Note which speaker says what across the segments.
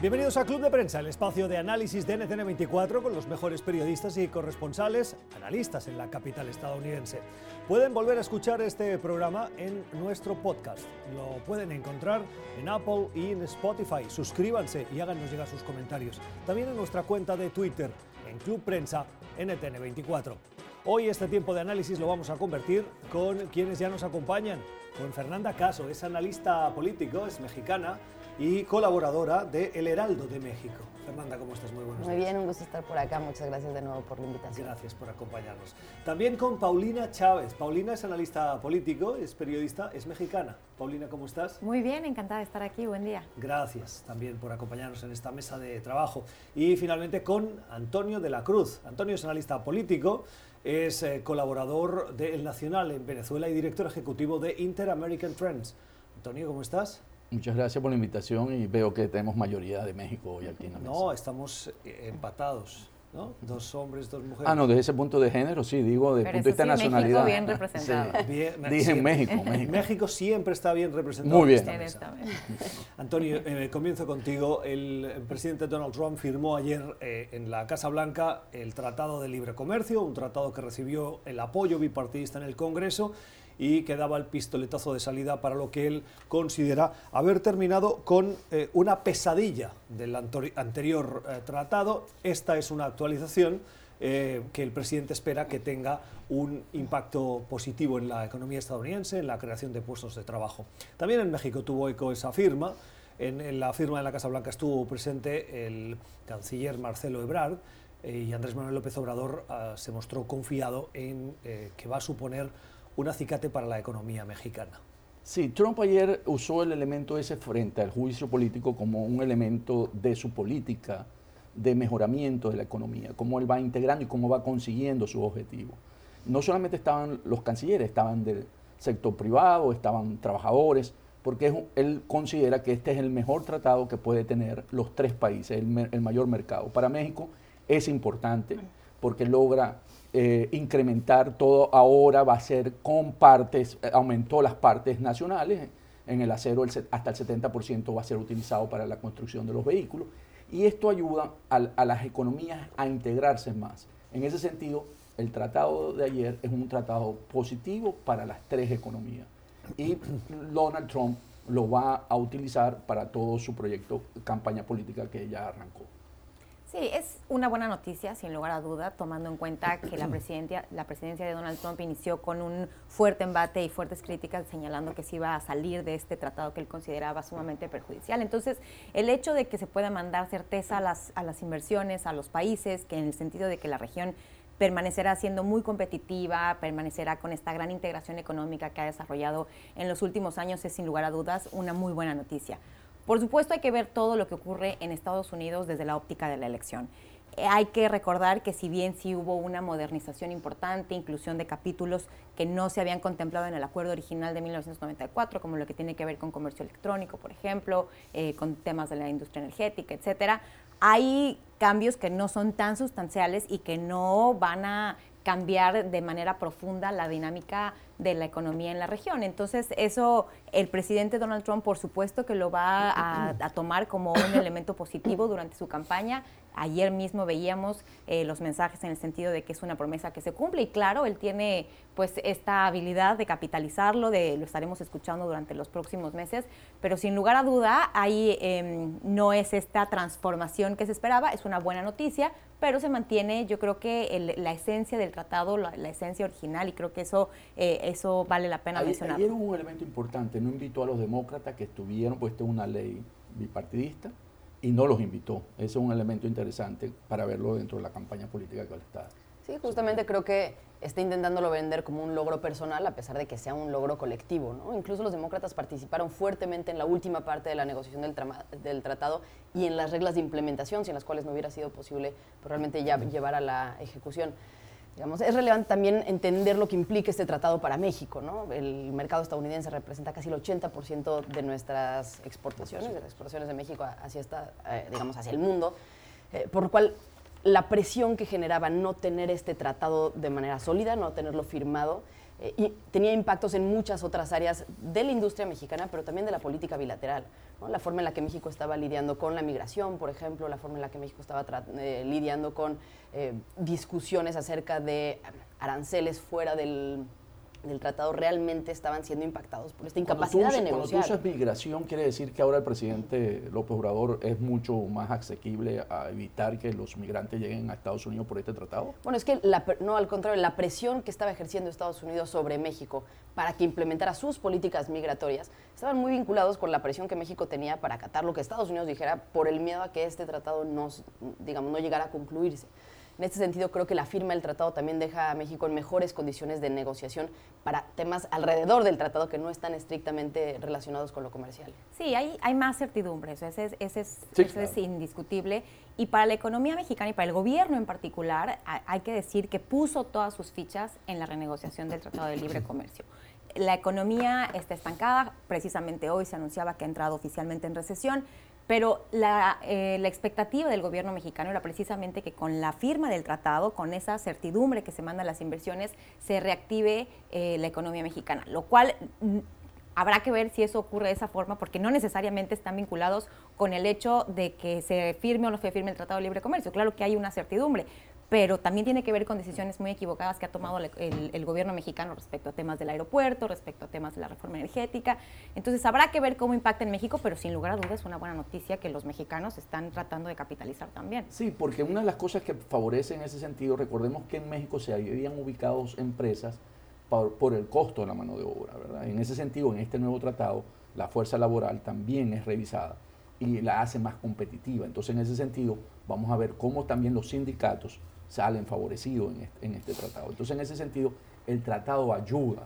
Speaker 1: Bienvenidos a Club de Prensa, el espacio de análisis de NTN24 con los mejores periodistas y corresponsales, analistas en la capital estadounidense. Pueden volver a escuchar este programa en nuestro podcast. Lo pueden encontrar en Apple y en Spotify. Suscríbanse y háganos llegar sus comentarios. También en nuestra cuenta de Twitter, en Club Prensa NTN24. Hoy este tiempo de análisis lo vamos a convertir con quienes ya nos acompañan. Con Fernanda Caso, es analista político, es mexicana y colaboradora de El Heraldo de México. Fernanda, ¿cómo estás? Muy buenos
Speaker 2: Muy bien, un gusto estar por acá. Muchas gracias de nuevo por la invitación.
Speaker 1: Gracias por acompañarnos. También con Paulina Chávez. Paulina es analista político, es periodista, es mexicana. Paulina, ¿cómo estás?
Speaker 3: Muy bien, encantada de estar aquí. Buen día.
Speaker 1: Gracias también por acompañarnos en esta mesa de trabajo. Y finalmente con Antonio de la Cruz. Antonio es analista político, es eh, colaborador de El Nacional en Venezuela y director ejecutivo de Inter American Trends. Antonio, ¿cómo estás?
Speaker 4: Muchas gracias por la invitación y veo que tenemos mayoría de México hoy aquí en la mesa.
Speaker 1: No, estamos eh, empatados, ¿no? Dos hombres, dos mujeres.
Speaker 4: Ah, no, desde ese punto de género, sí, digo, desde el punto de vista de
Speaker 3: sí,
Speaker 4: nacionalidad.
Speaker 3: México bien representado.
Speaker 4: Sí.
Speaker 1: Bien,
Speaker 4: Dije
Speaker 1: siempre.
Speaker 4: México, México.
Speaker 1: México siempre está bien representado.
Speaker 4: Muy
Speaker 1: en
Speaker 4: bien.
Speaker 3: En esta mesa.
Speaker 1: Antonio, eh, comienzo contigo. El, el presidente Donald Trump firmó ayer eh, en la Casa Blanca el Tratado de Libre Comercio, un tratado que recibió el apoyo bipartidista en el Congreso y que daba el pistoletazo de salida para lo que él considera haber terminado con eh, una pesadilla del anterior eh, tratado. Esta es una actualización eh, que el presidente espera que tenga un impacto positivo en la economía estadounidense, en la creación de puestos de trabajo. También en México tuvo eco esa firma. En, la firma de la Casa Blanca estuvo presente el canciller Marcelo Ebrard y Andrés Manuel López Obrador ah, se mostró confiado en que va a suponer un acicate para la economía mexicana.
Speaker 4: Sí, Trump ayer usó el elemento ese frente al juicio político como un elemento de su política de mejoramiento de la economía, cómo él va integrando y cómo va consiguiendo sus objetivos. No solamente estaban los cancilleres, estaban del sector privado, estaban trabajadores, porque él considera que este es el mejor tratado que puede tener los tres países, el mayor mercado. Para México es importante porque logra eh, incrementar todo, ahora va a ser con partes, eh, aumentó las partes nacionales, en el acero el hasta el 70% va a ser utilizado para la construcción de los vehículos, y esto ayuda al- a, las economías a integrarse más. En ese sentido, el tratado de ayer es un tratado positivo para las tres economías, y Donald Trump lo va a utilizar para todo su proyecto, campaña política que ya arrancó.
Speaker 3: Sí, es una buena noticia, sin lugar a duda, tomando en cuenta que la presidencia, la presidencia de Donald Trump inició con un fuerte embate y fuertes críticas señalando que se iba a salir de este tratado que él consideraba sumamente perjudicial. Entonces, el hecho de que se pueda mandar certeza a las, a las inversiones, a los países, que en el sentido de que la región permanecerá siendo muy competitiva, permanecerá con esta gran integración económica que ha desarrollado en los últimos años, es sin lugar a dudas una muy buena noticia. Por supuesto hay que ver todo lo que ocurre en Estados Unidos desde la óptica de la elección. Eh, Hay que recordar que si bien sí hubo una modernización importante, inclusión de capítulos que no se habían contemplado en el acuerdo original de 1994, como lo que tiene que ver con comercio electrónico, por ejemplo, eh, con temas de la industria energética, etcétera, hay cambios que no son tan sustanciales y que no van a cambiar de manera profunda la dinámica de la economía en la región. Entonces, eso el presidente Donald Trump, por supuesto, que lo va a, a tomar como un elemento positivo durante su campaña. Ayer mismo veíamos eh, los mensajes en el sentido de que es una promesa que se cumple y claro, él tiene pues esta habilidad de capitalizarlo, de lo estaremos escuchando durante los próximos meses, pero sin lugar a duda ahí eh, no es esta transformación que se esperaba, es una buena noticia, pero se mantiene yo creo que el, la esencia del tratado, la, la, esencia original y creo que eso, eh, eso vale la pena mencionar.
Speaker 4: Ayer hubo un elemento importante, no invitó a los demócratas que estuvieron, pues una ley bipartidista, y no los invitó. Ese es un elemento interesante para verlo dentro de la campaña política que él está.
Speaker 2: Sí, justamente creo que está intentándolo vender como un logro personal a pesar de que sea un logro colectivo. Incluso los demócratas participaron fuertemente en la última parte de la negociación del, del tratado y en las reglas de implementación, sin las cuales no hubiera sido posible pues, realmente llevar a la ejecución. Es relevante también entender lo que implica este tratado para México. ¿no? El mercado estadounidense representa casi el 80% de nuestras exportaciones, de las exportaciones de México hacia, esta, eh, digamos, hacia el mundo, eh, por lo cual la presión que generaba no tener este tratado de manera sólida, no tenerlo firmado, eh, y tenía impactos en muchas otras áreas de la industria mexicana, pero también de la política bilateral. La forma en la que México estaba lidiando con la migración, por ejemplo, la forma en la que México estaba eh, lidiando con eh, discusiones acerca de aranceles fuera del, del tratado realmente estaban siendo impactados por esta incapacidad de negociar.
Speaker 4: Cuando tú usas migración, quiere decir que ahora el presidente López Obrador es mucho más asequible a evitar que los migrantes lleguen a Estados Unidos por este tratado.
Speaker 2: Bueno, es que no, al contrario, la presión que estaba ejerciendo Estados Unidos sobre México para que implementara sus políticas migratorias estaban muy vinculados con la presión que México tenía para acatar lo que Estados Unidos dijera por el miedo a que este tratado no, digamos, no llegara a concluirse. En este sentido, creo que la firma del tratado también deja a México en mejores condiciones de negociación para temas alrededor del tratado que no están estrictamente relacionados con lo comercial.
Speaker 3: Sí, hay, hay más certidumbre, eso, es, es, indiscutible. Y para la economía mexicana y para el gobierno en particular, hay que decir que puso todas sus fichas en la renegociación del Tratado de Libre Comercio. La economía está estancada, precisamente hoy se anunciaba que ha entrado oficialmente en recesión. Pero eh, la, expectativa del gobierno mexicano era precisamente que con la firma del tratado, con esa certidumbre que se manda las inversiones, se reactive eh, la economía mexicana, lo cual mm, habrá que ver si eso ocurre de esa forma, porque no necesariamente están vinculados con el hecho de que se firme o no se firme el Tratado de Libre Comercio. Claro que hay una certidumbre, pero también tiene que ver con decisiones muy equivocadas que ha tomado el, gobierno mexicano respecto a temas del aeropuerto, respecto a temas de la reforma energética. Entonces habrá que ver cómo impacta en México, pero sin lugar a dudas es una buena noticia que los mexicanos están tratando de capitalizar también.
Speaker 4: Sí, porque una de las cosas que favorece en ese sentido, recordemos que en México se habían ubicado empresas por, por el costo de la mano de obra, ¿verdad? En ese sentido, en este nuevo tratado, la fuerza laboral también es revisada y la hace más competitiva. Entonces, en ese sentido, vamos a ver cómo también los sindicatos salen favorecidos en este, tratado. Entonces, en ese sentido, el tratado ayuda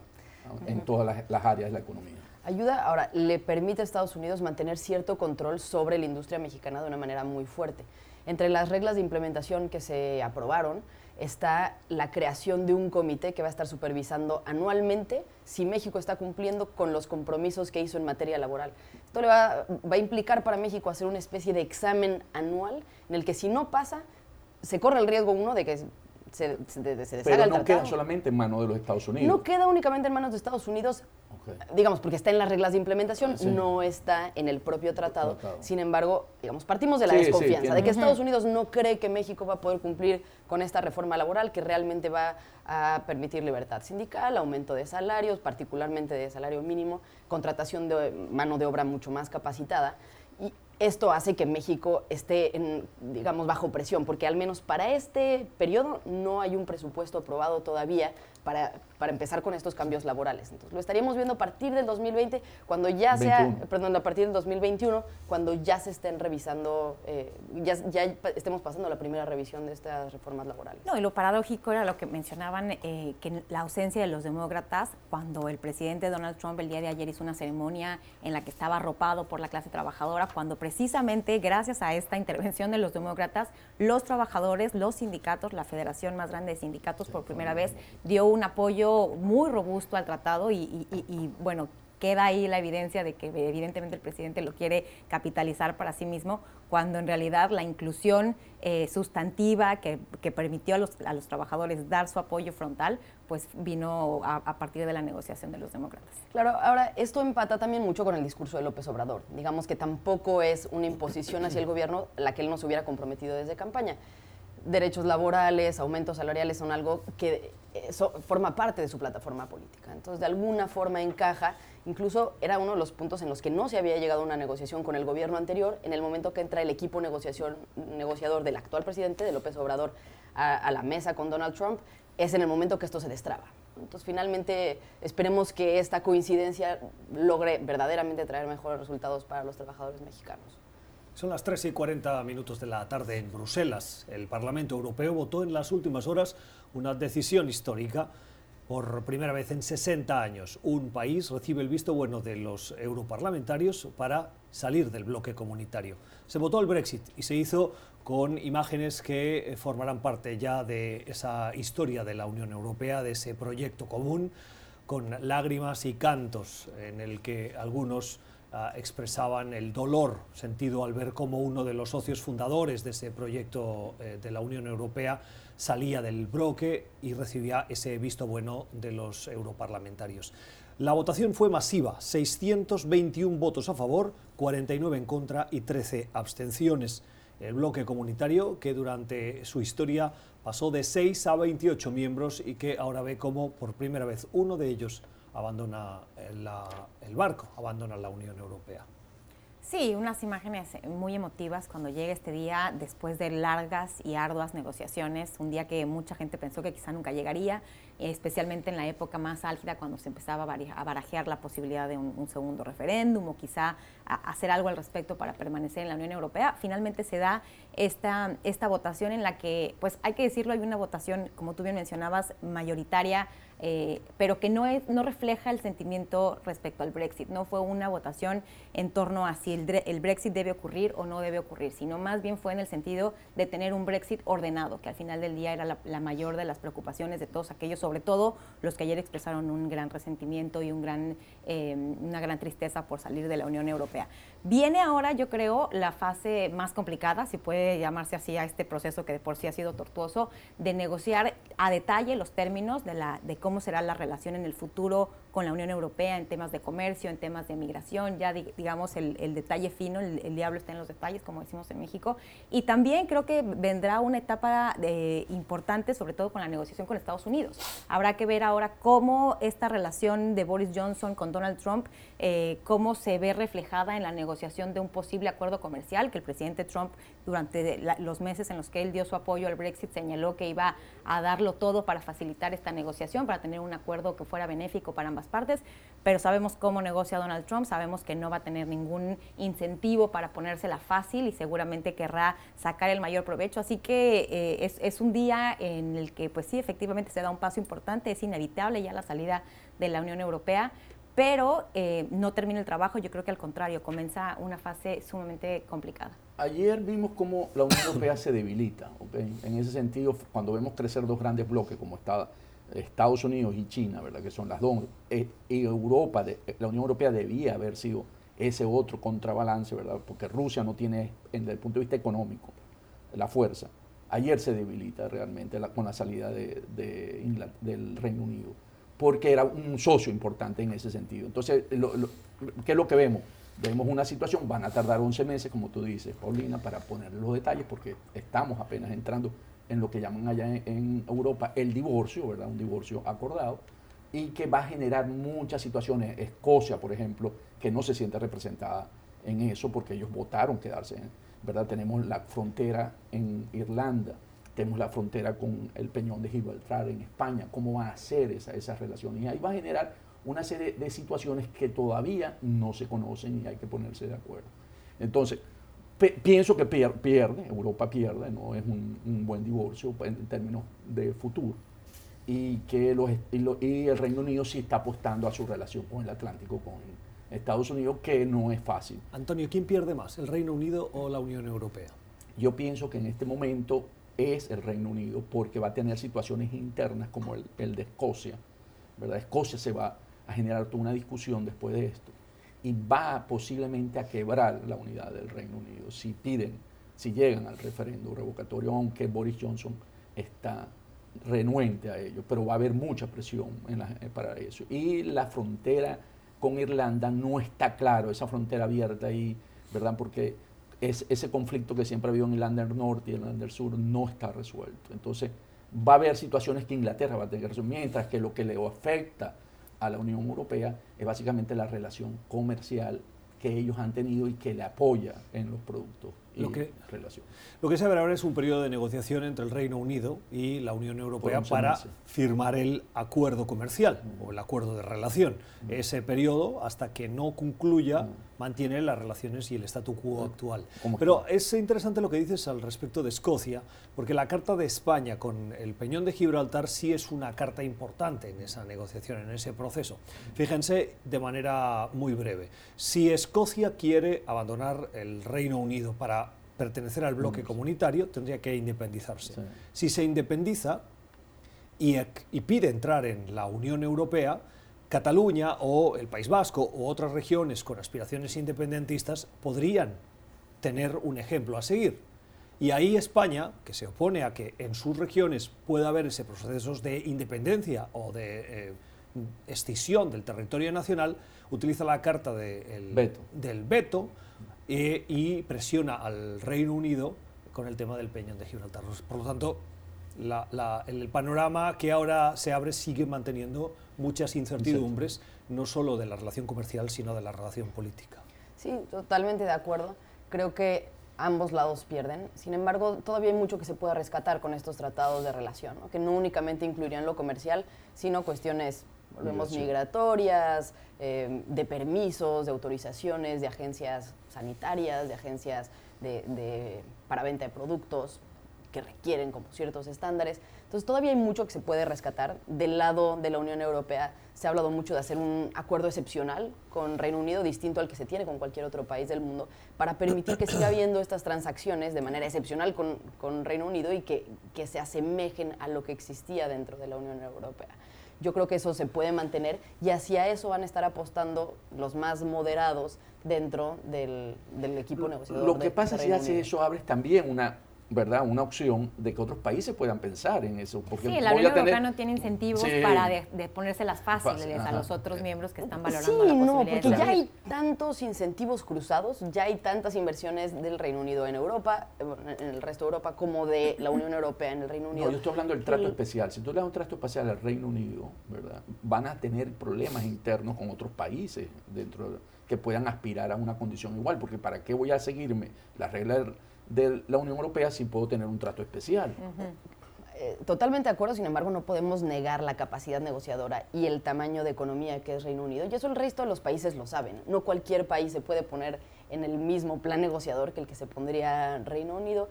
Speaker 4: en todas las, áreas de la economía.
Speaker 2: Ayuda, ahora, le permite a Estados Unidos mantener cierto control sobre la industria mexicana de una manera muy fuerte. Entre las reglas de implementación que se aprobaron está la creación de un comité que va a estar supervisando anualmente si México está cumpliendo con los compromisos que hizo en materia laboral. Esto le va, va a implicar para México hacer una especie de examen anual en el que si no pasa, se corre el riesgo uno de que se, se, se
Speaker 4: Pero no queda solamente en manos de los Estados Unidos.
Speaker 2: No queda únicamente en manos de Estados Unidos, digamos, porque está en las reglas de implementación, no está en el propio tratado. Sin embargo, digamos, partimos de la desconfianza, de que Estados Unidos no cree que México va a poder cumplir con esta reforma laboral que realmente va a permitir libertad sindical, aumento de salarios, particularmente de salario mínimo, contratación de mano de obra mucho más capacitada. Esto hace que México esté, en, digamos, bajo presión, porque al menos para este periodo no hay un presupuesto aprobado todavía para, para, empezar con estos cambios laborales. Entonces, lo estaríamos viendo a partir del 2020, cuando ya sea, perdón, a partir del 2021, cuando ya se estén revisando, eh, ya, ya, estemos pasando la primera revisión de estas reformas laborales.
Speaker 3: No, y lo paradójico era lo que mencionaban, eh, que la ausencia de los demócratas, cuando el presidente Donald Trump el día de ayer hizo una ceremonia en la que estaba arropado por la clase trabajadora, cuando precisamente gracias a esta intervención de los demócratas, los trabajadores, los sindicatos, la federación más grande de sindicatos por primera vez dio un apoyo muy robusto al tratado y, bueno, queda ahí la evidencia de que evidentemente el presidente lo quiere capitalizar para sí mismo, cuando en realidad la inclusión eh, sustantiva que, permitió a los, trabajadores dar su apoyo frontal, pues vino a, a, partir de la negociación de los demócratas.
Speaker 2: Claro, ahora esto empata también mucho con el discurso de López Obrador. Digamos que tampoco es una imposición hacia el gobierno la que él no se hubiera comprometido desde campaña derechos laborales, aumentos salariales son algo que eso forma parte de su plataforma política. Entonces, de alguna forma encaja, incluso era uno de los puntos en los que no se había llegado a una negociación con el gobierno anterior, en el momento que entra el equipo negociación, negociador del actual presidente, de López Obrador, a, la mesa con Donald Trump, es en el momento que esto se destraba. Entonces, finalmente, esperemos que esta coincidencia logre verdaderamente traer mejores resultados para los trabajadores mexicanos.
Speaker 1: Son las 3 y 40 minutos de la tarde en Bruselas. El Parlamento Europeo votó en las últimas horas una decisión histórica. Por primera vez en 60 años, un país recibe el visto bueno de los europarlamentarios para salir del bloque comunitario. Se votó el Brexit y se hizo con imágenes que formarán parte ya de esa historia de la Unión Europea, de ese proyecto común, con lágrimas y cantos en el que algunos ah, expresaban el dolor sentido al ver cómo uno de los socios fundadores de ese proyecto eh, de la Unión Europea salía del bloque y recibía ese visto bueno de los europarlamentarios. La votación fue masiva, 621 votos a favor, 49 en contra y 13 abstenciones. El bloque comunitario, que durante su historia pasó de 6 a 28 miembros y que ahora ve como por primera vez uno de ellos abandona el barco, abandona la Unión Europea.
Speaker 3: Sí, unas imágenes muy emotivas cuando llega este día después de largas y arduas negociaciones, un día que mucha gente pensó que quizá nunca llegaría, especialmente en la época más álgida cuando se empezaba a barajear la posibilidad de un, segundo referéndum o quizá hacer algo al respecto para permanecer en la Unión Europea. Finalmente se da esta, esta votación en la que, pues hay que decirlo, hay una votación, como tú bien mencionabas, mayoritaria eh, pero que no, es, no refleja el sentimiento respecto al Brexit. No fue una votación en torno a si el, Brexit debe ocurrir o no debe ocurrir, sino más bien fue en el sentido de tener un Brexit ordenado, que al final del día era la, mayor de las preocupaciones de todos aquellos, sobre todo los que ayer expresaron un gran resentimiento y un gran, eh, una gran tristeza por salir de la Unión Europea. Viene ahora, yo creo, la fase más complicada, si puede llamarse así a este proceso que de por sí ha sido tortuoso, de negociar a detalle los términos de, la, de cómo será la relación en el futuro con la Unión Europea en temas de comercio, en temas de migración, ya digamos el, detalle fino, el, diablo está en los detalles, como decimos en México. Y también creo que vendrá una etapa de, importante, sobre todo con la negociación con Estados Unidos. Habrá que ver ahora cómo esta relación de Boris Johnson con Donald Trump, eh, cómo se ve reflejada en la negociación de un posible acuerdo comercial, que el presidente Trump durante los meses en los que él dio su apoyo al Brexit señaló que iba a darlo todo para facilitar esta negociación, para tener un acuerdo que fuera benéfico para ambas partes, pero sabemos cómo negocia Donald Trump, sabemos que no va a tener ningún incentivo para ponérsela fácil y seguramente querrá sacar el mayor provecho. Así que eh, es, un día en el que, pues sí, efectivamente se da un paso importante, es inevitable ya la salida de la Unión Europea, pero eh, no termina el trabajo, yo creo que al contrario, comienza una fase sumamente complicada.
Speaker 4: Ayer vimos cómo la Unión Europea se debilita, en ese sentido, cuando vemos crecer dos grandes bloques como está Estados Unidos y China, ¿verdad? que son las dos, eh, Europa, la Unión Europea debía haber sido ese otro contrabalance, ¿verdad? porque Rusia no tiene, desde el punto de vista económico, la fuerza. Ayer se debilita realmente con la salida de, del Reino Unido, porque era un socio importante en ese sentido. Entonces, ¿qué es lo que vemos? Vemos una situación, van a tardar 11 meses, como tú dices, Paulina, para poner los detalles, porque estamos apenas entrando en lo que llaman allá en, Europa el divorcio, ¿verdad? Un divorcio acordado y que va a generar muchas situaciones. Escocia, por ejemplo, que no se siente representada en eso porque ellos votaron quedarse, ¿verdad? Tenemos la frontera en Irlanda, tenemos la frontera con el Peñón de Gibraltar en España, cómo van a ser esas esa relaciones. Y ahí va a generar una serie de situaciones que todavía no se conocen y hay que ponerse de acuerdo. Entonces, pienso que pierde, Europa pierde, no es un, buen divorcio en términos de futuro. Y que los, y, el Reino Unido sí está apostando a su relación con el Atlántico, con Estados Unidos, que no es fácil.
Speaker 1: Antonio, ¿quién pierde más, el Reino Unido o la Unión Europea?
Speaker 4: Yo pienso que en este momento es el Reino Unido, porque va a tener situaciones internas como el, el de Escocia. ¿verdad? Escocia se va a generar toda una discusión después de esto y va posiblemente a quebrar la unidad del Reino Unido si piden, si llegan al referéndum revocatorio, aunque Boris Johnson está renuente a ello, pero va a haber mucha presión eh, para eso. Y la frontera con Irlanda no está claro, esa frontera abierta ahí, ¿verdad? Porque es, ese conflicto que siempre ha habido en Irlanda del Norte y Irlanda del Sur no está resuelto. Entonces, va a haber situaciones que Inglaterra va a tener que resolver, mientras que lo que le afecta a la Unión Europea es básicamente la relación comercial que ellos han tenido y que le apoya en los productos
Speaker 1: lo que, Lo que se abre ahora es un periodo de negociación entre el Reino Unido y la Unión Europea para firmar el acuerdo comercial o el acuerdo de relación. Ese periodo, hasta que no concluya, mantiene las relaciones y el statu quo actual. Pero es interesante lo que dices al respecto de Escocia, porque la carta de España con el Peñón de Gibraltar sí es una carta importante en esa negociación, en ese proceso. Fíjense de manera muy breve, si Escocia quiere abandonar el Reino Unido para pertenecer al bloque comunitario, tendría que independizarse. Si se independiza y, y, pide entrar en la Unión Europea, Cataluña o el País Vasco u otras regiones con aspiraciones independentistas podrían tener un ejemplo a seguir. Y ahí España, que se opone a que en sus regiones pueda haber ese procesos de independencia o de eh, escisión del territorio nacional, utiliza la carta del veto eh, y presiona al Reino Unido con el tema del Peñón de Gibraltar. Por lo tanto, el panorama que ahora se abre sigue manteniendo muchas incertidumbres, no solo de la relación comercial, sino de la relación política.
Speaker 2: Sí, totalmente de acuerdo. Creo que ambos lados pierden. Sin embargo, todavía hay mucho que se pueda rescatar con estos tratados de relación, que no únicamente incluirían lo comercial, sino cuestiones volvemos migratorias, eh, de permisos, de autorizaciones, de agencias sanitarias, de agencias de, para venta de productos que requieren como ciertos estándares. Entonces todavía hay mucho que se puede rescatar. Del lado de la Unión Europea se ha hablado mucho de hacer un acuerdo excepcional con Reino Unido, distinto al que se tiene con cualquier otro país del mundo, para permitir que siga habiendo estas transacciones de manera excepcional con, con Reino Unido y que, que se asemejen a lo que existía dentro de la Unión Europea yo creo que eso se puede mantener y hacia eso van a estar apostando los más moderados dentro del, equipo negociador.
Speaker 4: Lo que pasa si hace eso abres también una ¿verdad? una opción de que otros países puedan pensar en eso.
Speaker 3: Porque sí, la Unión Europea no tiene incentivos para de, ponerse las fáciles a los otros miembros que están valorando
Speaker 2: sí, no, porque ya hay tantos incentivos cruzados, ya hay tantas inversiones del Reino Unido en Europa, en el resto de Europa, como de la Unión Europea en el Reino Unido.
Speaker 4: No, yo estoy hablando del trato especial. Si tú le das un trato especial al Reino Unido, ¿verdad? Van a tener problemas internos con otros países dentro que puedan aspirar a una condición igual, porque ¿para qué voy a seguirme las reglas de la Unión Europea si puedo tener un trato especial.
Speaker 2: Eh, totalmente de acuerdo, sin embargo, no podemos negar la capacidad negociadora y el tamaño de economía que es Reino Unido. Y eso el resto de los países lo saben. No cualquier país se puede poner en el mismo plan negociador que el que se pondría Reino Unido.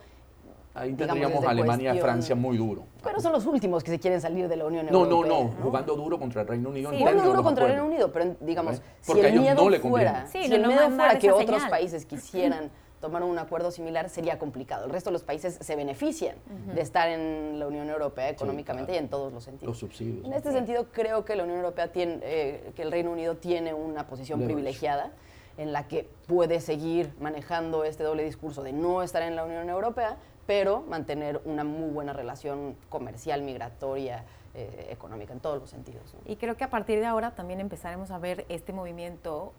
Speaker 4: Ahí tendríamos Alemania y Francia muy duro.
Speaker 2: Pero son los últimos que se quieren salir de la Unión Europea.
Speaker 4: No, no, no, jugando duro contra el Reino Unido.
Speaker 2: jugando duro contra el Reino Unido, pero digamos, si el miedo fuera, si el miedo fuera que otros países quisieran tomar un acuerdo similar sería complicado. El resto de los países se benefician de estar en la Unión Europea económicamente y en todos los sentidos.
Speaker 4: Los subsidios.
Speaker 2: En este sentido, creo que la Unión Europea tiene, eh, que el Reino Unido tiene una posición privilegiada en la que puede seguir manejando este doble discurso de no estar en la Unión Europea, pero mantener una muy buena relación comercial, migratoria, eh, económica, en todos los sentidos.
Speaker 3: Y creo que a partir de ahora también empezaremos a ver este movimiento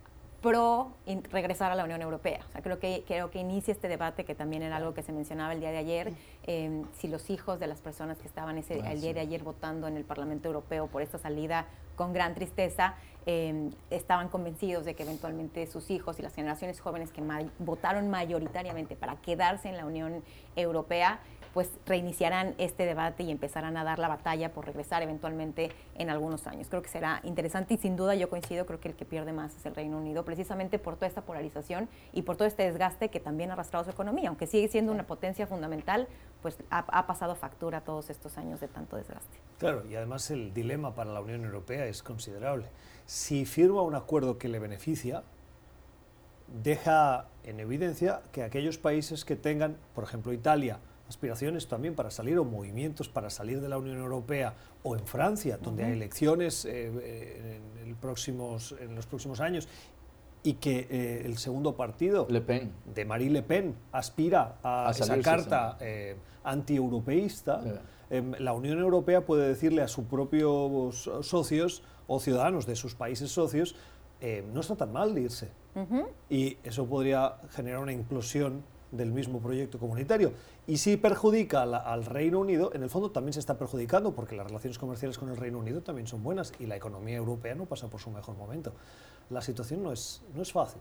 Speaker 3: pro regresar a la Unión Europea. O sea, creo que, creo que inicia este debate, que también era algo que se mencionaba el día de ayer, em, si los hijos de las personas que estaban ese, el día de ayer votando en el Parlamento Europeo por esta salida con gran tristeza, em, estaban convencidos de que eventualmente sus hijos y las generaciones jóvenes que votaron mayoritariamente para quedarse en la Unión Europea pues reiniciarán este debate y empezarán a dar la batalla por regresar eventualmente en algunos años. Creo que será interesante y sin duda yo coincido, creo que el que pierde más es el Reino Unido, precisamente por toda esta polarización y por todo este desgaste que también ha arrastrado su economía, aunque sigue siendo una potencia fundamental, pues ha, pasado factura todos estos años de tanto desgaste.
Speaker 1: Claro, y además el dilema para la Unión Europea es considerable. Si firma un acuerdo que le beneficia, deja en evidencia que aquellos países que tengan, por ejemplo Italia, aspiraciones también para salir o movimientos para salir de la Unión Europea o en Francia, donde hay elecciones eh, eh, en, el próximos, en los próximos años y que eh, el segundo partido de Marie Le Pen aspira a, esa carta anti-europeísta, em, la Unión Europea puede decirle a sus propios socios o ciudadanos de sus países socios, no está tan mal de irse. Y eso podría generar una implosión del mismo proyecto comunitario. Y si perjudica al Reino Unido, en el fondo también se está perjudicando porque las relaciones comerciales con el Reino Unido también son buenas y la economía europea no pasa por su mejor momento. La situación no es, no es fácil.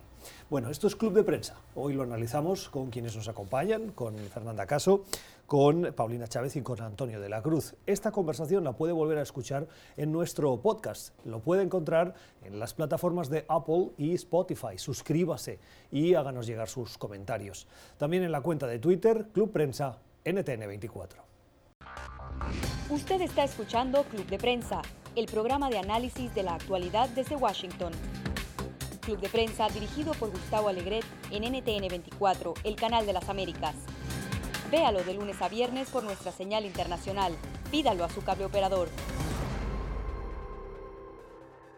Speaker 1: Bueno, esto es Club de Prensa. Hoy lo analizamos con quienes nos acompañan, con Fernanda Caso, con Paulina Chávez y con Antonio de la Cruz. Esta conversación la puede volver a escuchar en nuestro podcast. Lo puede encontrar en las plataformas de Apple y Spotify. Suscríbase y háganos llegar sus comentarios. También en la cuenta de Twitter, Club Prensa NTN24.
Speaker 5: Usted está escuchando Club de Prensa, el programa de análisis de la actualidad desde Washington. Club de Prensa dirigido por Gustavo Alegret en NTN 24, el canal de las Américas. Véalo de lunes a viernes por nuestra señal internacional. Pídalo a su cable operador.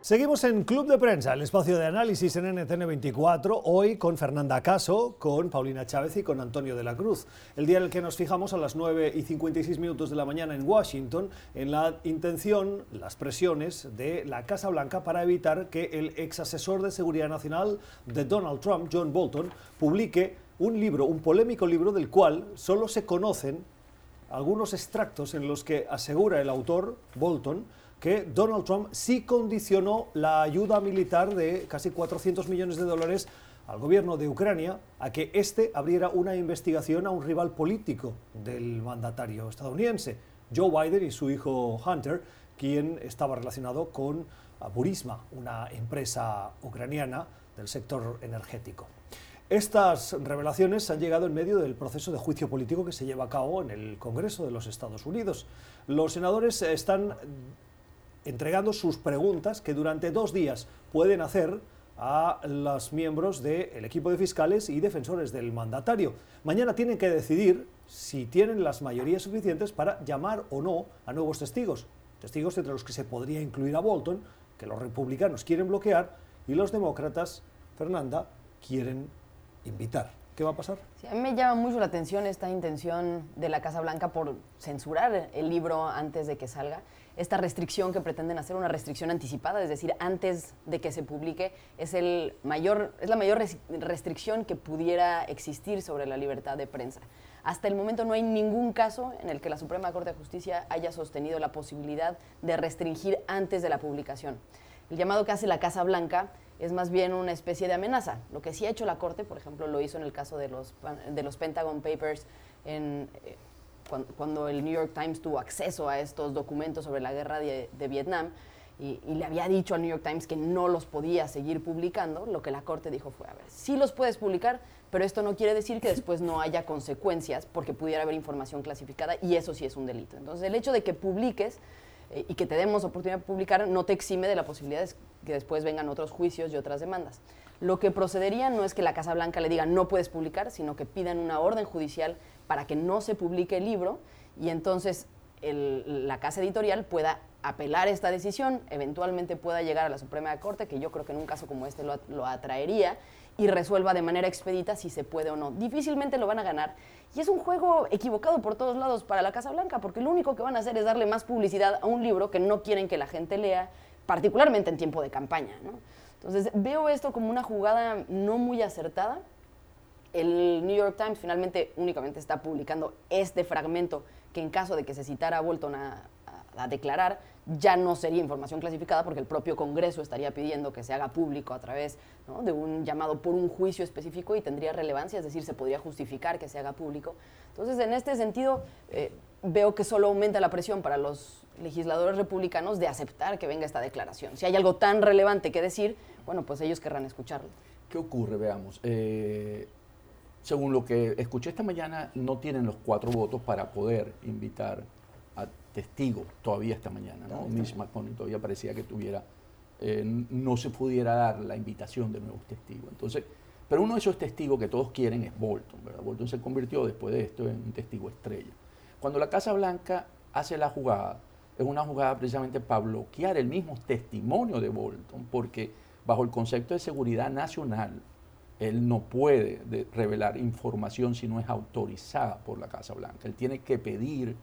Speaker 1: Seguimos en Club de Prensa, el espacio de análisis en NTN24, hoy con Fernanda Caso, con Paulina Chávez y con Antonio de la Cruz. El día en el que nos fijamos a las 9 y 56 minutos de la mañana en Washington, en la intención, las presiones de la Casa Blanca para evitar que el ex asesor de seguridad nacional de Donald Trump, John Bolton, publique un libro, un polémico libro del cual solo se conocen algunos extractos en los que asegura el autor, Bolton, que Donald Trump sí condicionó la ayuda militar de casi 400 millones de dólares al gobierno de Ucrania a que éste abriera una investigación a un rival político del mandatario estadounidense, Joe Biden y su hijo Hunter, quien estaba relacionado con Burisma, una empresa ucraniana del sector energético. Estas revelaciones han llegado en medio del proceso de juicio político que se lleva a cabo en el Congreso de los Estados Unidos. Los senadores están entregando sus preguntas que durante dos días pueden hacer a los miembros del equipo de fiscales y defensores del mandatario. Mañana tienen que decidir si tienen las mayorías suficientes para llamar o no a nuevos testigos, testigos entre los que se podría incluir a Bolton, que los republicanos quieren bloquear y los demócratas, Fernanda, quieren invitar. ¿Qué va a pasar?
Speaker 2: a mí me llama mucho la atención esta intención de la Casa Blanca por censurar el libro antes de que salga esta restricción que pretenden hacer, una restricción anticipada, es decir, antes de que se publique, es, el mayor, es la mayor restricción que pudiera existir sobre la libertad de prensa. Hasta el momento no hay ningún caso en el que la Suprema Corte de Justicia haya sostenido la posibilidad de restringir antes de la publicación. El llamado que hace la Casa Blanca es más bien una especie de amenaza. Lo que sí ha hecho la Corte, por ejemplo, lo hizo en el caso de los, de los Pentagon Papers en, cuando, el New York Times tuvo acceso a estos documentos sobre la guerra de, Vietnam y, le había dicho al New York Times que no los podía seguir publicando, lo que la Corte dijo fue, a ver, sí los puedes publicar, pero esto no quiere decir que después no haya consecuencias porque pudiera haber información clasificada y eso sí es un delito. Entonces, el hecho de que publiques eh, y que te demos oportunidad de publicar no te exime de la posibilidad de que después vengan otros juicios y otras demandas. Lo que procedería no es que la Casa Blanca le diga no puedes publicar, sino que pidan una orden judicial para que no se publique el libro y entonces la casa editorial pueda apelar esta decisión, eventualmente pueda llegar a la Suprema Corte, que yo creo que en un caso como este lo, atraería, y resuelva de manera expedita si se puede o no. Difícilmente lo van a ganar. Y es un juego equivocado por todos lados para la Casa Blanca, porque lo único que van a hacer es darle más publicidad a un libro que no quieren que la gente lea, particularmente en tiempo de campaña. Entonces veo esto como una jugada no muy acertada, el New York Times finalmente únicamente está publicando este fragmento que en caso de que se citara a Bolton a, declarar, ya no sería información clasificada porque el propio Congreso estaría pidiendo que se haga público a través de un llamado por un juicio específico y tendría relevancia, es decir, se podría justificar que se haga público. Entonces, en este sentido, eh, veo que solo aumenta la presión para los legisladores republicanos de aceptar que venga esta declaración. Si hay algo tan relevante que decir, bueno, pues ellos querrán escucharlo.
Speaker 4: ¿Qué ocurre? Veamos. Eh, según lo que escuché esta mañana, no tienen los cuatro votos para poder invitar a testigos todavía esta mañana. ¿no? Mitch McConnell todavía parecía que tuviera, eh, no se pudiera dar la invitación de nuevos testigos. Entonces, pero uno de esos testigos que todos quieren es Bolton. ¿verdad? Bolton se convirtió después de esto en un testigo estrella. Cuando la Casa Blanca hace la jugada, es una jugada precisamente para bloquear el mismo testimonio de Bolton, porque bajo el concepto de seguridad nacional, él no puede revelar información si no es autorizada por la Casa Blanca. Él tiene que pedir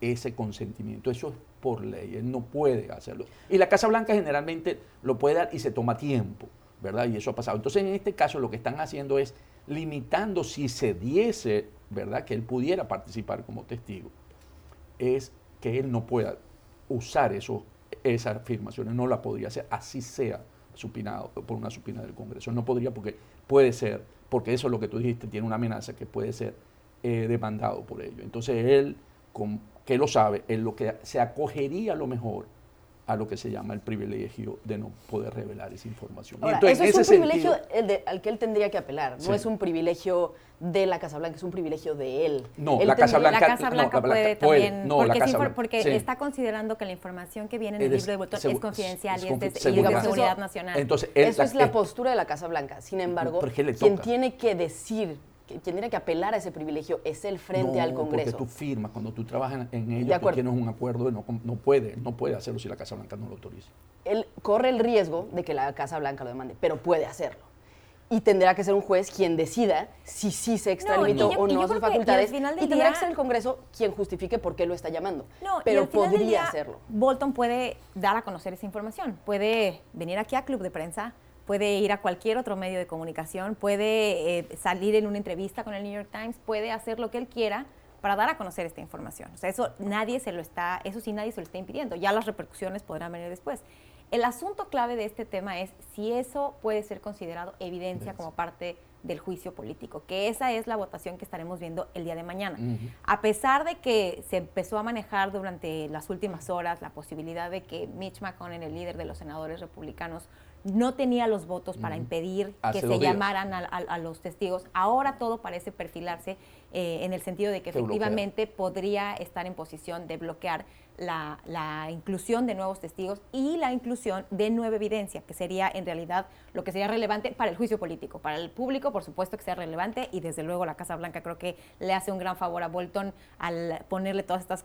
Speaker 4: ese consentimiento. Eso es por ley. Él no puede hacerlo. Y la Casa Blanca generalmente lo puede dar y se toma tiempo, ¿verdad? Y eso ha pasado. Entonces, en este caso, lo que están haciendo es limitando si se diese, ¿verdad? Que él pudiera participar como testigo, es que él no pueda usar eso, esas afirmaciones. No la podría hacer, así sea supinado por una supina del Congreso. No podría porque puede ser, porque eso es lo que tú dijiste, tiene una amenaza que puede ser eh, demandado por ello. Entonces él, con, que lo sabe, él lo que se acogería lo mejor a lo que se llama el privilegio de no poder revelar esa información.
Speaker 2: eso es un privilegio al que él tendría que apelar, no es un privilegio de la Casa Blanca, es un privilegio de él.
Speaker 3: No, la, Casa Blanca, puede también, porque, está considerando que la información que viene en el libro de Bolton es confidencial y es de, seguridad nacional.
Speaker 2: Entonces, eso es la, postura de la Casa Blanca. Sin embargo, quien tiene que decir quien tiene que apelar a ese privilegio es el frente
Speaker 4: No,
Speaker 2: al Congreso.
Speaker 4: Porque tú firmas, cuando tú trabajas en ello,
Speaker 2: De
Speaker 4: tú tienes un acuerdo, no, no puede, no puede hacerlo si la Casa Blanca no lo autoriza.
Speaker 2: Él corre el riesgo de que la Casa Blanca lo demande, pero puede hacerlo. Y tendrá que ser un juez quien decida si sí se extralimitó
Speaker 3: y
Speaker 2: o
Speaker 3: y
Speaker 2: no sus
Speaker 3: que- y al
Speaker 2: facultades.
Speaker 3: final
Speaker 2: Y, tendrá
Speaker 3: día-
Speaker 2: que ser el Congreso quien justifique por qué lo está llamando.
Speaker 3: No, y
Speaker 2: pero
Speaker 3: al final del
Speaker 2: podría
Speaker 3: día,
Speaker 2: hacerlo.
Speaker 3: Bolton puede dar a conocer esa información. Puede venir aquí a Club de Prensa, puede ir a cualquier otro medio de comunicación, puede eh, salir en una entrevista con el New York Times, puede hacer lo que él quiera para dar a conocer esta información. O sea, eso nadie se lo está, eso sí nadie se lo está impidiendo. Ya las repercusiones podrán venir después. El asunto clave de este tema es si eso puede ser considerado evidencia como parte del juicio político, que esa es la votación que estaremos viendo el día de mañana. A pesar de que se empezó a manejar durante las últimas horas la posibilidad de que Mitch McConnell, el líder de los senadores republicanos, no tenía los votos para impedir
Speaker 4: Hace
Speaker 3: que se llamaran a, a- a los testigos. Ahora todo parece perfilarse eh, en el sentido de que efectivamente podría estar en posición de bloquear la, la inclusión de nuevos testigos y la inclusión de nueva evidencia, que sería en realidad lo que sería relevante para el juicio político. Para el público, por supuesto que sea relevante y desde luego la Casa Blanca creo que le hace un gran favor a Bolton al ponerle todas estas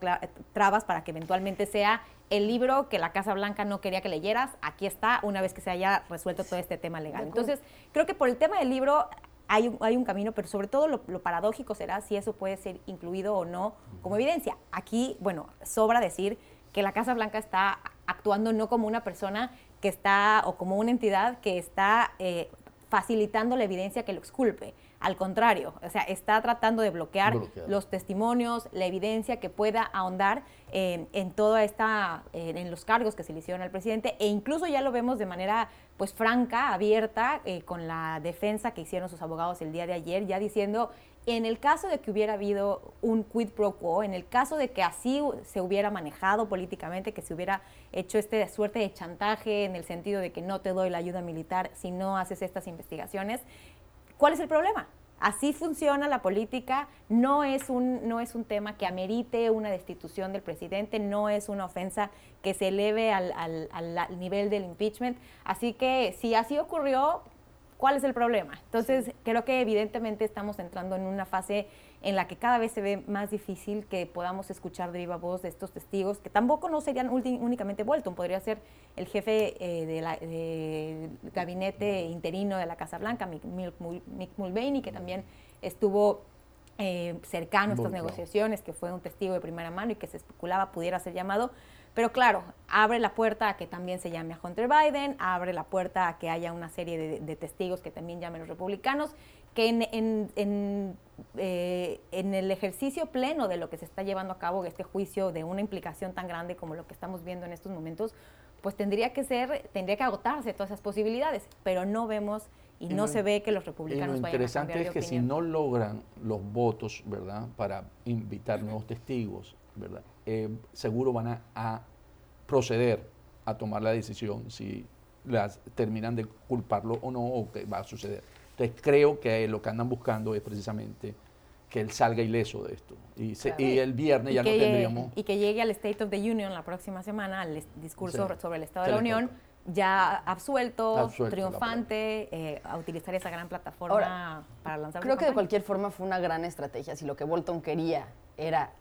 Speaker 3: trabas para que eventualmente sea el libro que la Casa Blanca no quería que leyeras. Aquí está, una vez que se haya resuelto todo este tema legal. Entonces, creo que por el tema del libro hay un, hay un camino, pero sobre todo lo, lo paradójico será si eso puede ser incluido o no como evidencia. Aquí, bueno, sobra decir que la Casa Blanca está actuando no como una persona que está, o como una entidad que está eh, facilitando la evidencia que lo exculpe. Al contrario, o sea, está tratando de bloquear
Speaker 4: Bloquear.
Speaker 3: los testimonios, la evidencia que pueda ahondar eh, en toda esta, eh, en los cargos que se le hicieron al presidente, e incluso ya lo vemos de manera pues franca, abierta, eh, con la defensa que hicieron sus abogados el día de ayer, ya diciendo, en el caso de que hubiera habido un quid pro quo, en el caso de que así se hubiera manejado políticamente, que se hubiera hecho este suerte de chantaje en el sentido de que no te doy la ayuda militar si no haces estas investigaciones, ¿Cuál es el problema? Así funciona la política, no es, un, no es un tema que amerite una destitución del presidente, no es una ofensa que se eleve al, al- al- al nivel del impeachment. Así que si así ocurrió, ¿cuál es el problema? Entonces, creo que evidentemente estamos entrando en una fase en la que cada vez se ve más difícil que podamos escuchar de viva voz de estos testigos, que tampoco no serían únicamente Bolton, podría ser el jefe eh, de del gabinete interino de la Casa Blanca, Mick, Mick Mul- Mick Mulvaney, que también estuvo eh, cercano a estas negociaciones, que fue un testigo de primera mano y que se especulaba pudiera ser llamado. Pero claro, abre la puerta a que también se llame a Hunter Biden, abre la puerta a que haya una serie de, de testigos que también llamen los republicanos, que en, en- en, eh, en el ejercicio pleno de lo que se está llevando a cabo este juicio de una implicación tan grande como lo que estamos viendo en estos momentos, pues tendría que ser, tendría que agotarse todas esas posibilidades, pero no vemos y,
Speaker 4: Y
Speaker 3: no
Speaker 4: lo
Speaker 3: se ve que los
Speaker 4: Y
Speaker 3: republicanos
Speaker 4: lo
Speaker 3: vayan a
Speaker 4: interesante
Speaker 3: cambiar
Speaker 4: es
Speaker 3: de
Speaker 4: que si no logran los votos, ¿verdad?, para invitar nuevos testigos, ¿verdad?, eh, seguro van a, a proceder a tomar la decisión si las terminan de culparlo o no, o qué va a suceder. Entonces creo que lo que andan buscando es precisamente que él salga ileso de esto. Y, se-
Speaker 2: Claro.
Speaker 4: y el viernes ya no
Speaker 3: llegue-
Speaker 4: tendríamos...
Speaker 3: y que llegue al State of the Union la próxima semana, al discurso
Speaker 4: Sí.
Speaker 3: sobre el Estado de la Unión,
Speaker 4: toca.
Speaker 3: ya absuelto, triunfante, eh, a utilizar esa gran plataforma
Speaker 2: Ahora,
Speaker 3: para lanzar
Speaker 2: Creo que de cualquier forma fue una gran estrategia. Si lo que Bolton quería era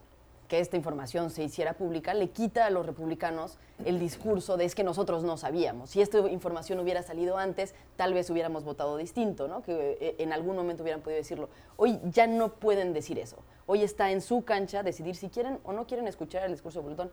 Speaker 2: que esta información se hiciera pública, le quita a los republicanos el discurso de es que nosotros no sabíamos. Si esta información hubiera salido antes, tal vez hubiéramos votado distinto, ¿no? Que eh, en algún momento hubieran podido decirlo. Hoy ya no pueden decir eso. Hoy está en su cancha decidir si quieren o no quieren escuchar el discurso de Bolton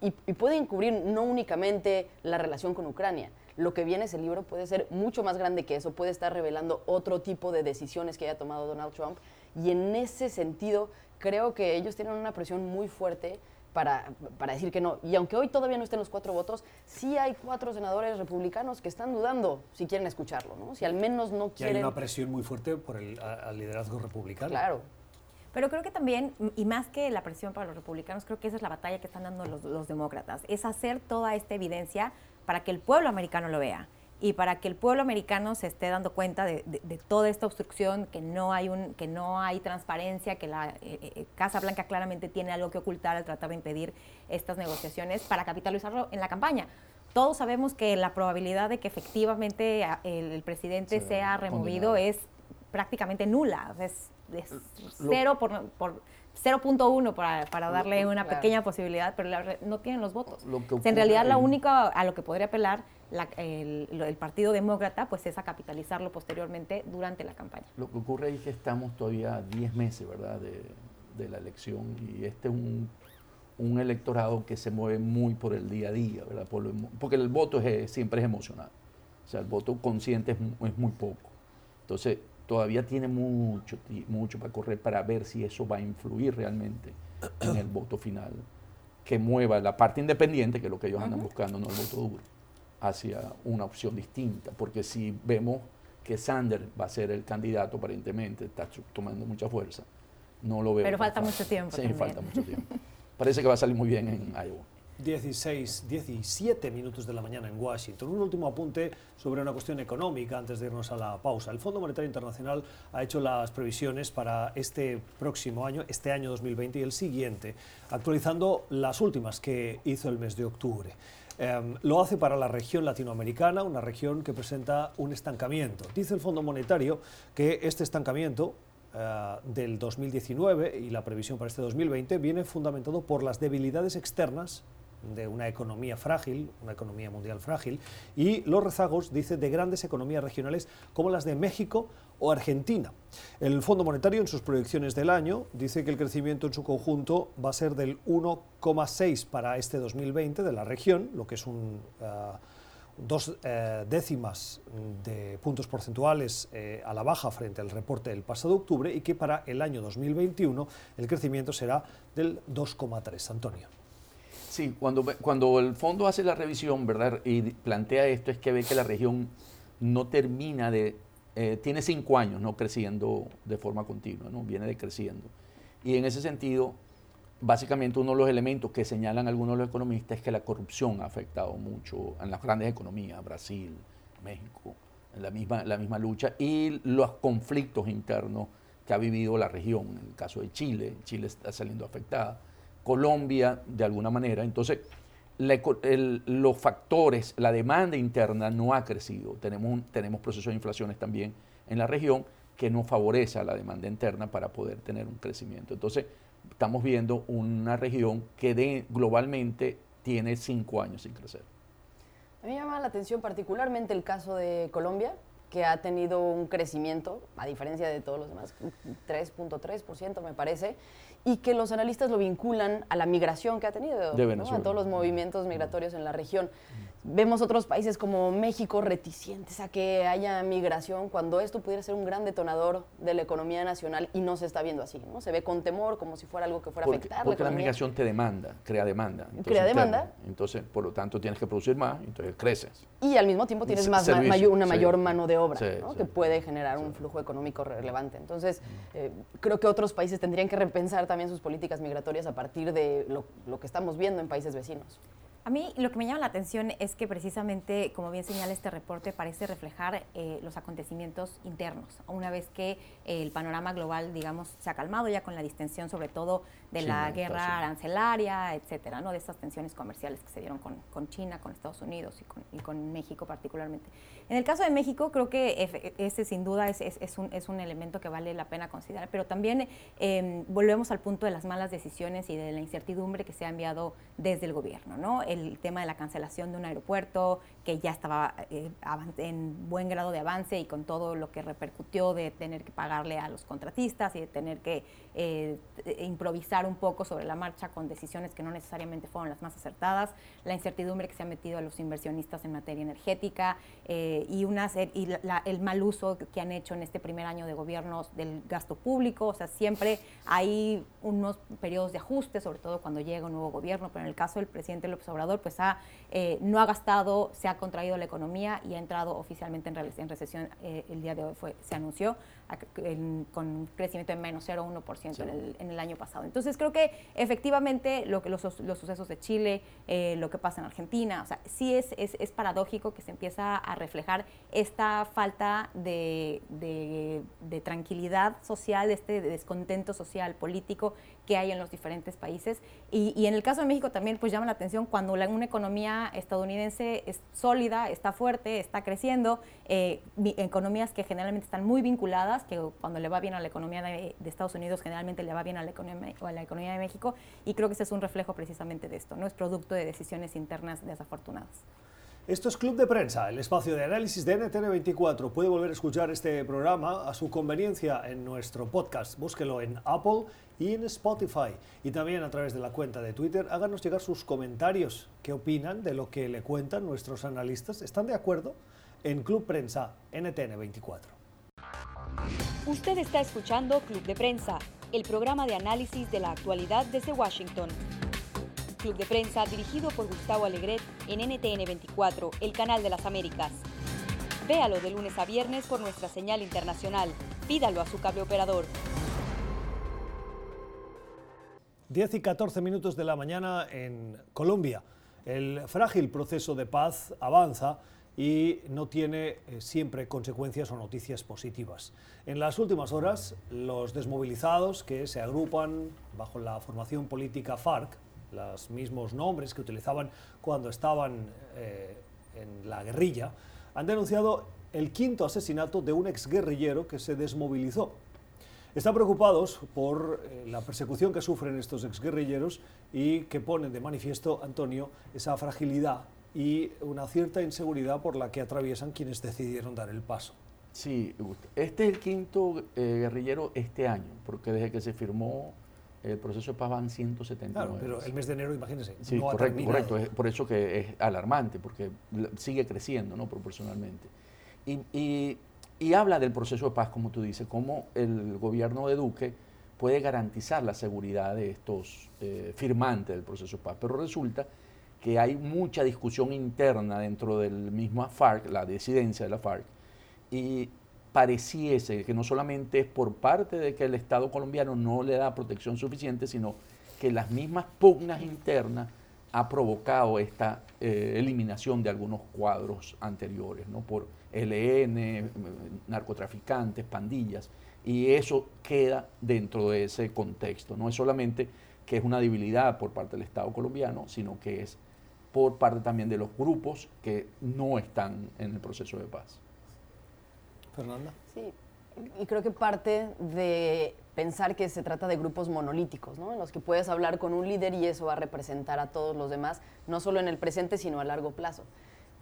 Speaker 2: y, y pueden cubrir no únicamente la relación con Ucrania. Lo que viene ese libro puede ser mucho más grande que eso, puede estar revelando otro tipo de decisiones que haya tomado Donald Trump. Y en ese sentido, creo que ellos tienen una presión muy fuerte para, para decir que no. Y aunque hoy todavía no estén los cuatro votos, sí hay cuatro senadores republicanos que están dudando si quieren escucharlo, ¿no? Si al menos no
Speaker 1: Y hay
Speaker 2: quieren...
Speaker 1: una presión muy fuerte por el a- al liderazgo republicano.
Speaker 2: Claro.
Speaker 3: Pero creo que también, y más que la presión para los republicanos, creo que esa es la batalla que están dando los, los demócratas, es hacer toda esta evidencia para que el pueblo americano lo vea y para que el pueblo americano se esté dando cuenta de, de- de toda esta obstrucción, que no hay, un, que no hay transparencia, que la eh, eh, Casa Blanca claramente tiene algo que ocultar al tratar de impedir estas negociaciones para capitalizarlo en la campaña. Todos sabemos que la probabilidad de que efectivamente el, el presidente
Speaker 4: Sea
Speaker 3: sea removido
Speaker 4: condenado.
Speaker 3: es prácticamente nula. Es cero por, por 0.1 para, para, darle una pequeña posibilidad, pero no tienen los votos. en realidad la única a lo que podría apelar el, Partido Demócrata pues es a capitalizarlo posteriormente durante la campaña.
Speaker 4: Lo que ocurre es que estamos todavía 10 meses ¿verdad? De, de, la elección y este es un, un, electorado que se mueve muy por el día a día, ¿verdad? porque el voto es, siempre es emocional. O sea, el voto consciente es, es muy poco. Entonces, todavía tiene mucho, mucho para correr para ver si eso va a influir realmente en el voto final, que mueva la parte independiente, que es lo que ellos andan buscando, no el voto duro, hacia una opción distinta. Porque si vemos que Sanders va a ser el candidato, aparentemente está tomando mucha fuerza, no lo veo.
Speaker 3: Pero falta mucho tiempo.
Speaker 4: Sí, falta mucho tiempo. Parece que va a salir muy bien en Iowa.
Speaker 1: 16, 17 minutos de la mañana en Washington. Un último apunte sobre una cuestión económica antes de irnos a la pausa. El Fondo Monetario Internacional ha hecho las previsiones para este próximo año, este año 2020 y el siguiente, actualizando las últimas que hizo el mes de octubre. Em, lo hace para la región latinoamericana, una región que presenta un estancamiento. Dice el Fondo Monetario que este estancamiento eh, del 2019 y la previsión para este 2020 viene fundamentado por las debilidades externas de una economía frágil, una economía mundial frágil, y los rezagos, dice, de grandes economías regionales como las de México o Argentina. El Fondo Monetario en sus proyecciones del año dice que el crecimiento en su conjunto va a ser del 1,6 para este 2020 de la región, lo que es un... Eh, dos eh, décimas de puntos porcentuales eh, a la baja frente al reporte del pasado octubre y que para el año 2021 el crecimiento será del 2,3. Antonio.
Speaker 4: Sí, cuando, cuando el fondo hace la revisión, ¿verdad? Y plantea esto, es que ve que la región no termina de, eh, tiene cinco años no creciendo de forma continua, ¿no? Viene decreciendo. Y en ese sentido, básicamente uno de los elementos que señalan algunos de los economistas es que la corrupción ha afectado mucho en las grandes economías, Brasil, México, en la misma, la misma lucha, y los conflictos internos que ha vivido la región. En el caso de Chile, Chile está saliendo afectada. Colombia de alguna manera. Entonces, los factores, la demanda interna no ha crecido. Tenemos, tenemos procesos de inflaciones también en la región que no favorece a la demanda interna para poder tener un crecimiento. Entonces, estamos viendo una región que de, globalmente tiene cinco años sin crecer.
Speaker 2: A mí me llama la atención particularmente el caso de Colombia, que ha tenido un crecimiento, a diferencia de todos los demás, 3.3% me parece, y que los analistas lo vinculan a la migración que ha tenido, a todos los movimientos migratorios en la región. Vemos otros países como México reticentes a que haya migración cuando esto pudiera ser un gran detonador de la economía nacional y no se está viendo así, ¿no? Se ve con temor como si fuera algo que fuera a afectar
Speaker 4: porque la, migración te demanda, crea demanda.
Speaker 2: crea demanda.
Speaker 4: Entonces, por lo tanto, tienes que producir más, entonces creces.
Speaker 2: Y al mismo tiempo tienes más una mayor mano de obra, que puede generar un flujo económico relevante. Entonces, eh, creo que otros países tendrían que repensar también sus políticas migratorias a partir de lo que estamos viendo en países vecinos.
Speaker 3: A mí lo que me llama la atención es que precisamente, como bien señala este reporte, parece reflejar eh, los acontecimientos internos. Una vez que eh, el panorama global, digamos, se ha calmado ya con la distensión, sobre todo de la guerra arancelaria, etcétera, ¿no? de estas tensiones comerciales que se dieron con, con China, con Estados Unidos y con, y con, México particularmente. En el caso de México, creo que ese sin duda es, es, un, es un elemento que vale la pena considerar, pero también em, volvemos al punto de las malas decisiones y de la incertidumbre que se ha enviado desde el gobierno. ¿no? El tema de la cancelación de un aeropuerto que ya estaba eh, en buen grado de avance y con todo lo que repercutió de tener que pagarle a los contratistas y de tener que eh, improvisar un poco sobre la marcha con decisiones que no necesariamente fueron las más acertadas, la incertidumbre que se ha metido a los inversionistas en materia energética eh, y, una, el mal uso que han hecho en este primer año de gobiernos del gasto público. O sea, siempre hay unos periodos de ajuste, sobre todo cuando llega un nuevo gobierno, pero en el caso del presidente López Obrador, pues ha, no ha gastado, se ha contraído la economía y ha entrado oficialmente en, recesión. Eh, el día de hoy fue, se anunció con un crecimiento de menos 0,1% en, el, en el año pasado. Entonces creo que efectivamente lo que los, los sucesos de Chile, eh, lo que pasa en Argentina, o sea, sí es, es, es, paradójico que se empieza a reflejar esta falta de, de, de tranquilidad social, este descontento social, político que hay en los diferentes países. Y, y, en el caso de México también pues llama la atención cuando una economía estadounidense es sólida, está fuerte, está creciendo, eh, economías que generalmente están muy vinculadas que cuando le va bien a la economía de, Estados Unidos, generalmente le va bien a la, economía, a la economía de México, y creo que ese es un reflejo precisamente de esto, no es producto de decisiones internas desafortunadas.
Speaker 1: Esto es Club de Prensa, el espacio de análisis de NTN24. Puede volver a escuchar este programa a su conveniencia en nuestro podcast. Búsquelo en Apple y en Spotify. Y también a través de la cuenta de Twitter. Háganos llegar sus comentarios. ¿Qué opinan de lo que le cuentan nuestros analistas? ¿Están de acuerdo? En Club Prensa NTN24.
Speaker 5: Usted está escuchando Club de Prensa, el programa de análisis de la actualidad desde Washington. Club de Prensa dirigido por Gustavo Alegret en NTN 24, el canal de las Américas. Véalo de lunes a viernes por nuestra señal internacional. Pídalo a su cable operador.
Speaker 1: 10 y 14 minutos de la mañana en Colombia. El frágil proceso de paz avanza y no tiene eh, siempre consecuencias o noticias positivas. En las últimas horas, los desmovilizados que se agrupan bajo la formación política FARC los mismos nombres que utilizaban cuando estaban eh, en la guerrilla, han denunciado el quinto asesinato de un exguerrillero que se desmovilizó. Están preocupados por eh, la persecución que sufren estos exguerrilleros y que ponen de manifiesto, Antonio, esa fragilidad y una cierta inseguridad por la que atraviesan quienes decidieron dar el paso.
Speaker 4: Sí, este es el quinto eh, guerrillero este año, porque desde que se firmó el proceso de paz van 179.
Speaker 1: Claro, pero el mes de enero, imagínense.
Speaker 4: Sí, correcto, correcto. Es por eso que es alarmante, porque sigue creciendo ¿no? proporcionalmente. Y, y, habla del proceso de paz, como tú dices, cómo el gobierno de Duque puede garantizar la seguridad de estos eh, firmantes del proceso de paz. Pero resulta que hay mucha discusión interna dentro del mismo FARC, la disidencia de la FARC, y pareciese que no solamente es por parte de que el Estado colombiano no le da protección suficiente, sino que las mismas pugnas internas ha provocado esta eh, eliminación de algunos cuadros anteriores, ¿no? por LN, narcotraficantes, pandillas, y eso queda dentro de ese contexto. No es solamente que es una debilidad por parte del Estado colombiano, sino que es por parte también de los grupos que no están en el proceso de paz.
Speaker 1: Fernanda.
Speaker 2: Sí, y creo que parte de pensar que se trata de grupos monolíticos, ¿no? en los que puedes hablar con un líder y eso va a representar a todos los demás, no solo en el presente, sino a largo plazo.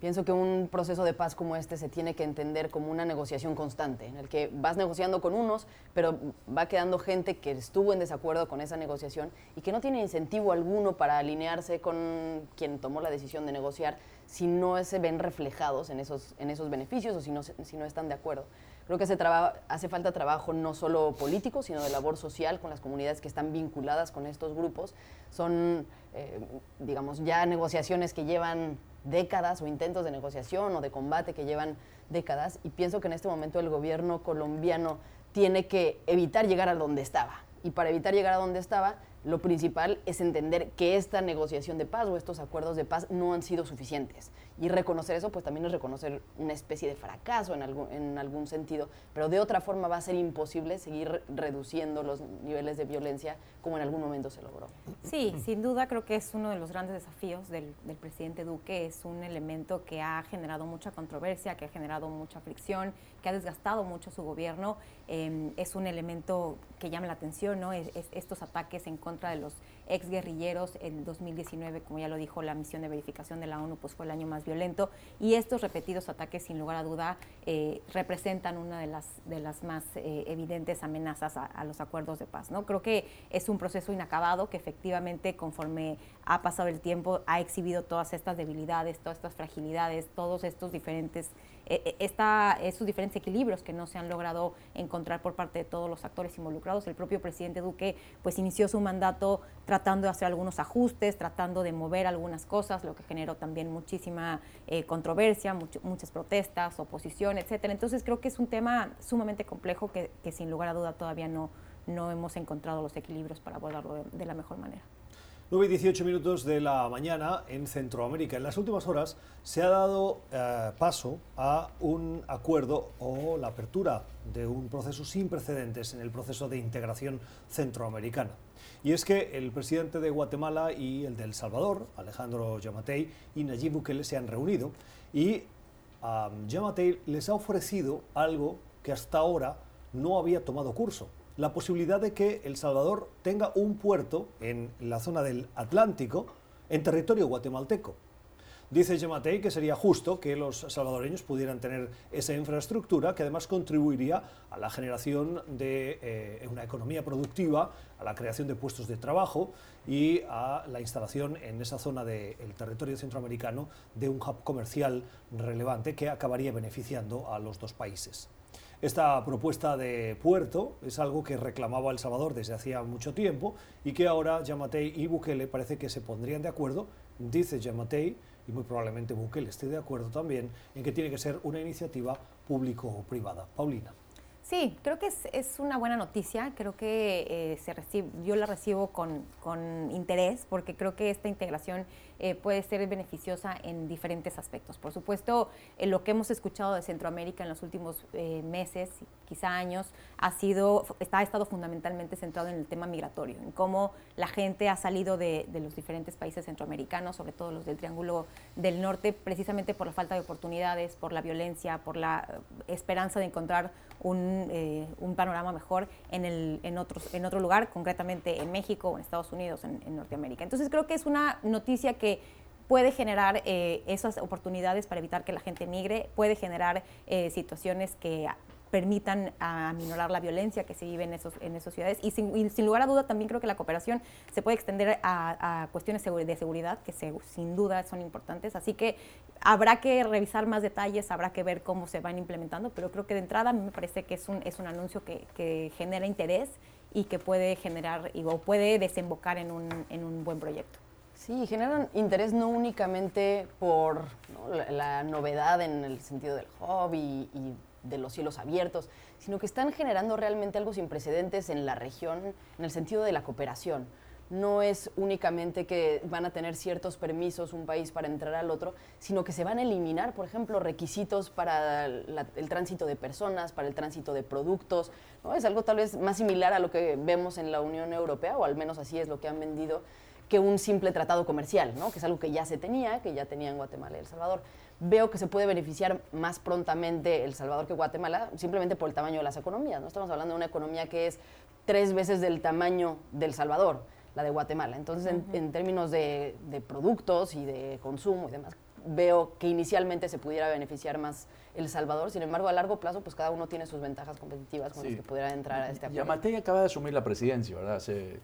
Speaker 2: Pienso que un proceso de paz como este se tiene que entender como una negociación constante, en el que vas negociando con unos, pero va quedando gente que estuvo en desacuerdo con esa negociación y que no tiene incentivo alguno para alinearse con quien tomó la decisión de negociar si no se ven reflejados en esos, en esos beneficios o si no, si no están de acuerdo. Creo que hace falta trabajo no solo político, sino de labor social con las comunidades que están vinculadas con estos grupos. Son, eh, digamos, ya negociaciones que llevan décadas o intentos de negociación o de combate que llevan décadas y pienso que en este momento el gobierno colombiano tiene que evitar llegar a donde estaba. Y para evitar llegar a donde estaba, lo principal es entender que esta negociación de paz o estos acuerdos de paz no han sido suficientes. Y reconocer eso, pues también es reconocer una especie de fracaso en algún, en algún sentido, pero de otra forma va a ser imposible seguir reduciendo los niveles de violencia como en algún momento se logró.
Speaker 3: Sí, sin duda creo que es uno de los grandes desafíos del, presidente Duque, es un elemento que ha generado mucha controversia, que ha generado mucha fricción, que ha desgastado mucho su gobierno, em, es un elemento que llama la atención, ¿no? Es, estos ataques en contra de los exguerrilleros en 2019, como ya lo dijo la misión de verificación de la ONU, pues fue el año más violento y estos repetidos ataques, sin lugar a duda, eh, representan una de las, de las más eh, evidentes amenazas a, los acuerdos de paz. ¿no? Creo que es un proceso inacabado que efectivamente conforme ha pasado el tiempo ha exhibido todas estas debilidades, todas estas fragilidades, todos estos diferentes esta, esos diferentes equilibrios que no se han logrado encontrar por parte de todos los actores involucrados. El propio presidente Duque pues inició su mandato tratando de hacer algunos ajustes, tratando de mover algunas cosas, lo que generó también muchísima eh, controversia, muchas protestas, oposición, etcétera. Entonces creo que es un tema sumamente complejo que, sin lugar a duda todavía no, no hemos encontrado los equilibrios para abordarlo de la mejor manera.
Speaker 1: 9 y 18 minutos de la mañana en Centroamérica. En las últimas horas se ha dado eh, paso a un acuerdo o la apertura de un proceso sin precedentes en el proceso de integración centroamericana. Y es que el presidente de Guatemala y el de El Salvador, Alejandro Yamatei y Nayib Bukele se han reunido y a Yamatei les ha ofrecido algo que hasta ahora no había tomado curso. La posibilidad de que El Salvador tenga un puerto en la zona del Atlántico en territorio guatemalteco. Dice Yamatei que sería justo que los salvadoreños pudieran tener esa infraestructura que además contribuiría a la generación de eh, una economía productiva, a la creación de puestos de trabajo y a la instalación en esa zona del territorio centroamericano de un hub comercial relevante que acabaría beneficiando a los dos países. Esta propuesta de puerto es algo que reclamaba El Salvador desde hacía mucho tiempo y que ahora Yamatei y Bukele parece que se pondrían de acuerdo, dice Yamatei, y muy probablemente Bukele esté de acuerdo también, en que tiene que ser una iniciativa público o privada. Paulina.
Speaker 3: Sí, creo que es, una buena noticia. Creo que eh, se recibe, yo la recibo con, con, interés porque creo que esta integración eh, puede ser beneficiosa en diferentes aspectos. Por supuesto, eh, lo que hemos escuchado de Centroamérica en los últimos meses, quizá años, ha sido, está, ha estado fundamentalmente centrado en el tema migratorio, en cómo la gente ha salido de, de los diferentes países centroamericanos, sobre todo los del Triángulo del Norte, precisamente por la falta de oportunidades, por la violencia, por la esperanza de encontrar un, eh, un panorama mejor en, el, en, otros, en otro lugar, concretamente en México o en Estados Unidos, en, en Norteamérica. Entonces creo que es una noticia que puede generar eh, esas oportunidades para evitar que la gente migre, puede generar eh, situaciones que permitan aminorar la violencia que se vive en, esos, en esas ciudades. Y sin, sin lugar a duda también creo que la cooperación se puede extender a, cuestiones de seguridad que sin duda son importantes. Así que habrá que revisar más detalles, habrá que ver cómo se van implementando, pero creo que de entrada a mí me parece que es un, es un anuncio que, que genera interés y que puede generar o puede desembocar en un, en un buen proyecto.
Speaker 2: Sí, generan interés no únicamente por la, novedad en el sentido del hobby y de los cielos abiertos, sino que están generando realmente algo sin precedentes en la región en el sentido de la cooperación. No es únicamente que van a tener ciertos permisos un país para entrar al otro, sino que se van a eliminar, por ejemplo, requisitos para el tránsito de personas, para el tránsito de productos. ¿no? Es algo tal vez más similar a lo que vemos en la Unión Europea, o al menos así es lo que han vendido, que un simple tratado comercial, ¿no? que es algo que ya se tenía, que ya tenía en Guatemala y El Salvador veo que se puede beneficiar más prontamente El Salvador que Guatemala, simplemente por el tamaño de las economías. No estamos hablando de una economía que es tres veces del tamaño del Salvador, la de Guatemala. Entonces, en, términos de, productos y de consumo y demás, veo que inicialmente se pudiera beneficiar más El Salvador. Sin embargo, a largo plazo, pues cada uno tiene sus ventajas competitivas con las que pudiera entrar a este acuerdo.
Speaker 4: Yamatei acaba de asumir la presidencia, ¿verdad? Hace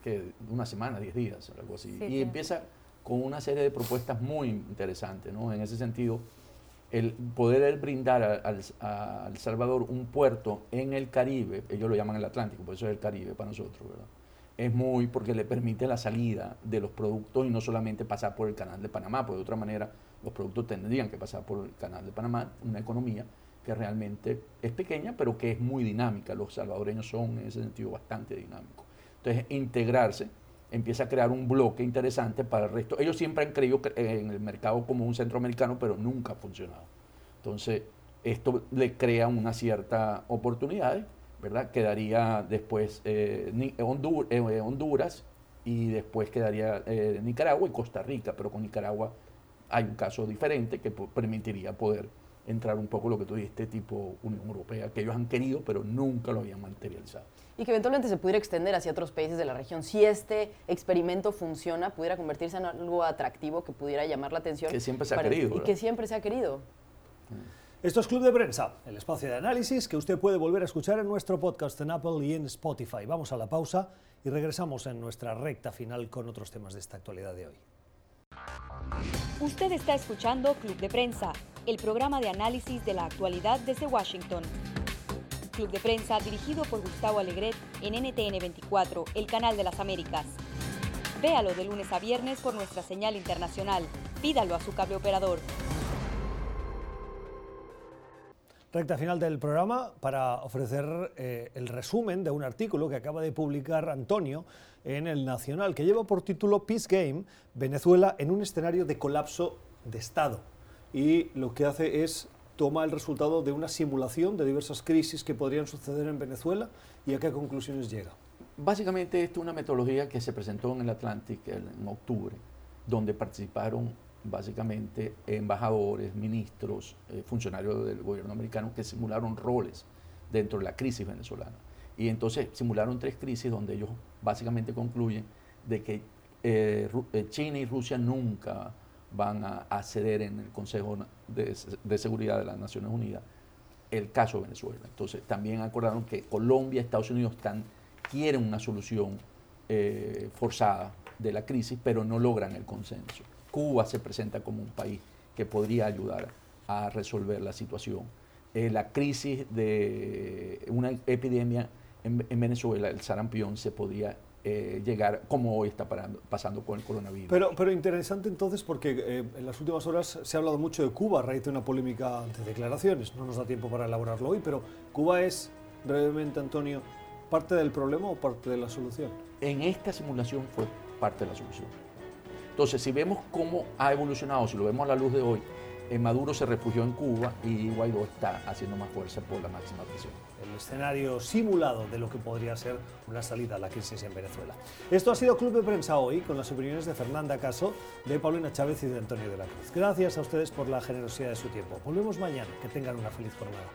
Speaker 4: una semana, diez días, algo así. y empieza con una serie de propuestas muy interesantes, ¿no? En ese sentido, el poder brindar a, El Salvador un puerto en el Caribe, ellos lo llaman el Atlántico, por eso es el Caribe para nosotros, ¿verdad? Es muy porque le permite la salida de los productos y no solamente pasar por el canal de Panamá, porque de otra manera los productos tendrían que pasar por el canal de Panamá, una economía que realmente es pequeña, pero que es muy dinámica. Los salvadoreños son en ese sentido bastante dinámicos. Entonces, integrarse empieza a crear un bloque interesante para el resto. Ellos siempre han creído en el mercado como un centroamericano, pero nunca ha funcionado. Entonces, esto le crea una cierta oportunidad, ¿verdad? Quedaría después eh, eh, Honduras y después quedaría eh, Nicaragua y Costa Rica, pero con Nicaragua hay un caso diferente que permitiría poder entrar un poco lo que tú dijiste, tipo Unión Europea, que ellos han querido, pero nunca lo habían materializado
Speaker 2: y que eventualmente se pudiera extender hacia otros países de la región. Si este experimento funciona, pudiera convertirse en algo atractivo que pudiera llamar la atención.
Speaker 4: Que siempre se ha querido.
Speaker 2: Y que siempre se ha querido.
Speaker 1: Mm. Esto es Club de Prensa, el espacio de análisis que usted puede volver a escuchar en nuestro podcast en Apple y en Spotify. Vamos a la pausa y regresamos en nuestra recta final con otros temas de esta actualidad de hoy.
Speaker 5: Usted está escuchando Club de Prensa, el programa de análisis de la actualidad desde Washington. Club de Prensa dirigido por Gustavo Alegret en NTN 24, el canal de las Américas. Véalo de lunes a viernes por nuestra señal internacional. Pídalo a su cable operador.
Speaker 1: Recta final del programa para ofrecer eh, el resumen de un artículo que acaba de publicar Antonio en el Nacional, que lleva por título Peace Game, Venezuela en un escenario de colapso de Estado. Y lo que hace es toma el resultado de una simulación de diversas crisis que podrían suceder en Venezuela y a qué conclusiones llega.
Speaker 4: Básicamente esto es una metodología que se presentó en el Atlántico en octubre, donde participaron básicamente embajadores, ministros, eh, funcionarios del gobierno americano que simularon roles dentro de la crisis venezolana. Y entonces simularon tres crisis donde ellos básicamente concluyen de que eh, eh, China y Rusia nunca van a, ceder en el Consejo de, Seguridad de las Naciones Unidas el caso de Venezuela. Entonces también acordaron que Colombia y Estados Unidos están, quieren una solución eh, forzada de la crisis, pero no logran el consenso. Cuba se presenta como un país que podría ayudar a resolver la situación. la crisis de una epidemia en, en Venezuela, el sarampión, se podría eh, llegar como hoy está pasando con el coronavirus.
Speaker 1: Pero, pero interesante entonces porque eh, en las últimas horas se ha hablado mucho de Cuba a raíz de una polémica ante declaraciones. No nos da tiempo para elaborarlo hoy, pero Cuba es, brevemente Antonio, parte del problema o parte de la solución.
Speaker 4: En esta simulación fue parte de la solución. Entonces, si vemos cómo ha evolucionado, si lo vemos a la luz de hoy, Maduro se refugió en Cuba y Guaidó está haciendo más fuerza por la máxima presión.
Speaker 1: El escenario simulado de lo que podría ser una salida a la crisis en Venezuela. Esto ha sido Club de Prensa hoy con las opiniones de Fernanda Caso, de Paulina Chávez y de Antonio de la Cruz. Gracias a ustedes por la generosidad de su tiempo. Volvemos mañana. Que tengan una feliz jornada.